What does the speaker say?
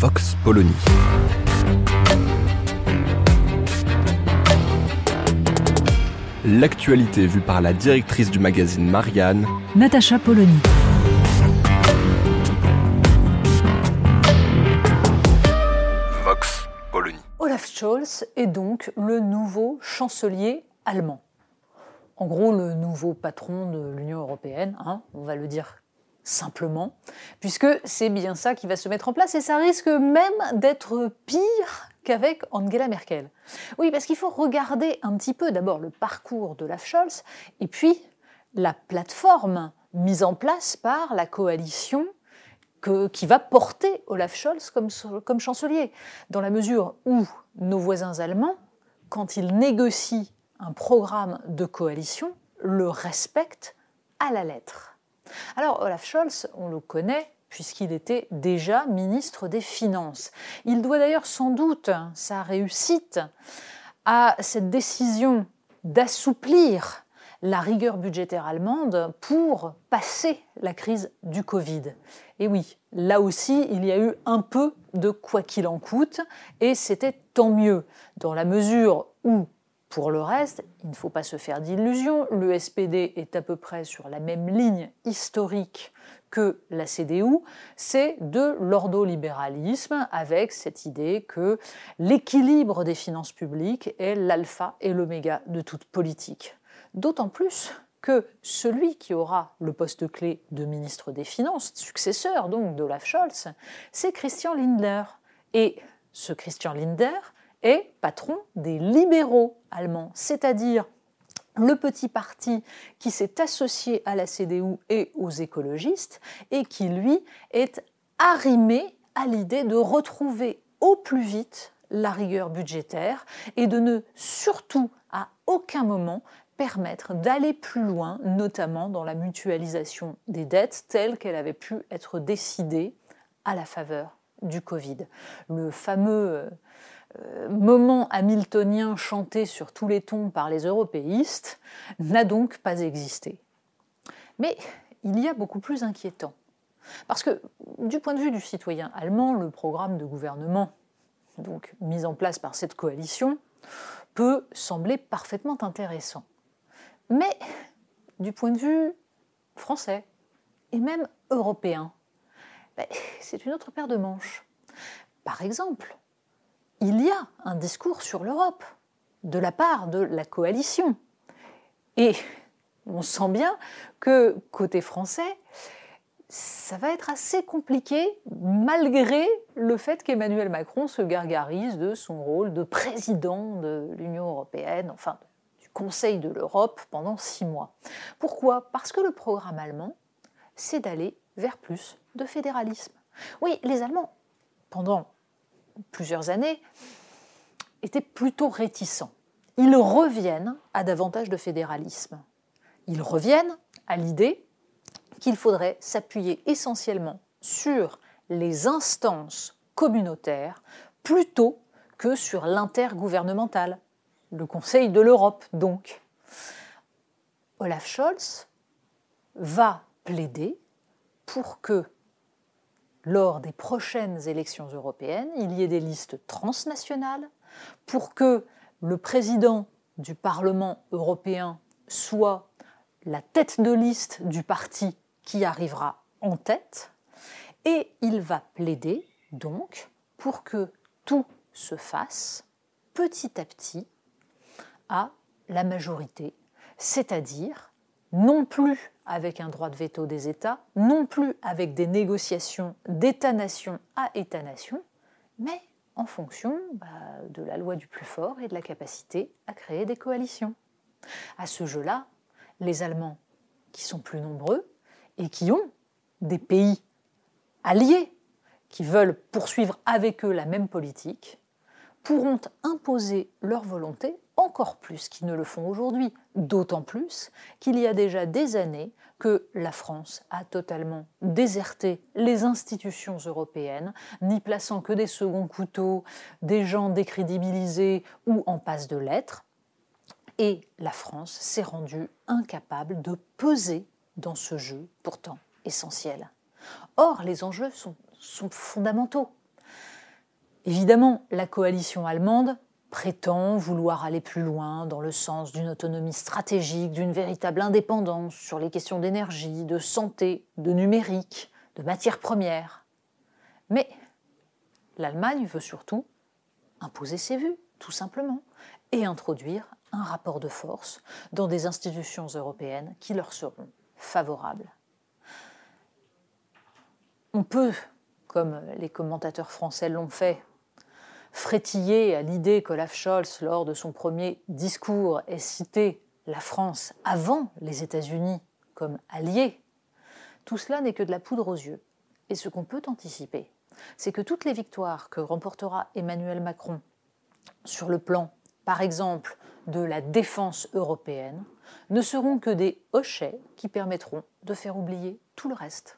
Vox Polony. L'actualité vue par la directrice du magazine Marianne, Natacha Polony. Vox Polony. Olaf Scholz est donc le nouveau chancelier allemand. En gros, le nouveau patron de l'Union européenne, hein, on va le dire simplement, puisque c'est bien ça qui va se mettre en place et ça risque même d'être pire qu'avec Angela Merkel. Oui, parce qu'il faut regarder un petit peu d'abord le parcours d'Olaf Scholz et puis la plateforme mise en place par la coalition qui va porter Olaf Scholz comme, comme chancelier, dans la mesure où nos voisins allemands, quand ils négocient un programme de coalition, le respectent à la lettre. Alors Olaf Scholz, on le connaît puisqu'il était déjà ministre des Finances. Il doit d'ailleurs sans doute sa réussite à cette décision d'assouplir la rigueur budgétaire allemande pour passer la crise du Covid. Et oui, là aussi, il y a eu un peu de quoi qu'il en coûte, et c'était tant mieux, dans la mesure où, pour le reste, il ne faut pas se faire d'illusions, le SPD est à peu près sur la même ligne historique que la CDU, c'est de l'ordolibéralisme avec cette idée que l'équilibre des finances publiques est l'alpha et l'oméga de toute politique. D'autant plus que celui qui aura le poste clé de ministre des Finances, successeur donc d'Olaf Scholz, c'est Christian Lindner. Et ce Christian Lindner est patron des libéraux allemands, c'est-à-dire le petit parti qui s'est associé à la CDU et aux écologistes et qui, lui, est arrimé à l'idée de retrouver au plus vite la rigueur budgétaire et de ne surtout à aucun moment permettre d'aller plus loin, notamment dans la mutualisation des dettes telle qu'elle avait pu être décidée à la faveur du Covid. Le fameux euh, moment hamiltonien chanté sur tous les tons par les européistes n'a donc pas existé. Mais il y a beaucoup plus inquiétant. Parce que, du point de vue du citoyen allemand, le programme de gouvernement donc mis en place par cette coalition peut sembler parfaitement intéressant. Mais du point de vue français et même européen, ben, c'est une autre paire de manches. Par exemple, il y a un discours sur l'Europe de la part de la coalition. Et on sent bien que côté français, ça va être assez compliqué malgré le fait qu'Emmanuel Macron se gargarise de son rôle de président de l'Union européenne, enfin du Conseil de l'Europe pendant six mois. Pourquoi? Parce que le programme allemand, c'est d'aller vers plus de fédéralisme. Oui, les Allemands, pendant plusieurs années, étaient plutôt réticents. Ils reviennent à davantage de fédéralisme. Ils reviennent à l'idée qu'il faudrait s'appuyer essentiellement sur les instances communautaires plutôt que sur l'intergouvernemental, le Conseil de l'Europe donc. Olaf Scholz va plaider pour que lors des prochaines élections européennes, il y ait des listes transnationales, pour que le président du Parlement européen soit la tête de liste du parti qui arrivera en tête, et il va plaider donc pour que tout se fasse petit à petit à la majorité, c'est-à-dire non plus avec un droit de veto des États, non plus avec des négociations d'État-nation à État-nation, mais en fonction bah, de la loi du plus fort et de la capacité à créer des coalitions. À ce jeu-là, les Allemands, qui sont plus nombreux et qui ont des pays alliés qui veulent poursuivre avec eux la même politique pourront imposer leur volonté encore plus qu'ils ne le font aujourd'hui, d'autant plus qu'il y a déjà des années que la France a totalement déserté les institutions européennes, n'y plaçant que des seconds couteaux, des gens décrédibilisés ou en passe de l'être, et la France s'est rendue incapable de peser dans ce jeu pourtant essentiel. Or, les enjeux sont, sont fondamentaux. Évidemment, la coalition allemande prétend vouloir aller plus loin dans le sens d'une autonomie stratégique, d'une véritable indépendance sur les questions d'énergie, de santé, de numérique, de matières premières. Mais l'Allemagne veut surtout imposer ses vues, tout simplement, et introduire un rapport de force dans des institutions européennes qui leur seront favorables. On peut, comme les commentateurs français l'ont fait, frétiller à l'idée qu'Olaf Scholz, lors de son premier discours, ait cité la France avant les États-Unis comme alliés, tout cela n'est que de la poudre aux yeux. Et ce qu'on peut anticiper, c'est que toutes les victoires que remportera Emmanuel Macron sur le plan, par exemple, de la défense européenne, ne seront que des hochets qui permettront de faire oublier tout le reste.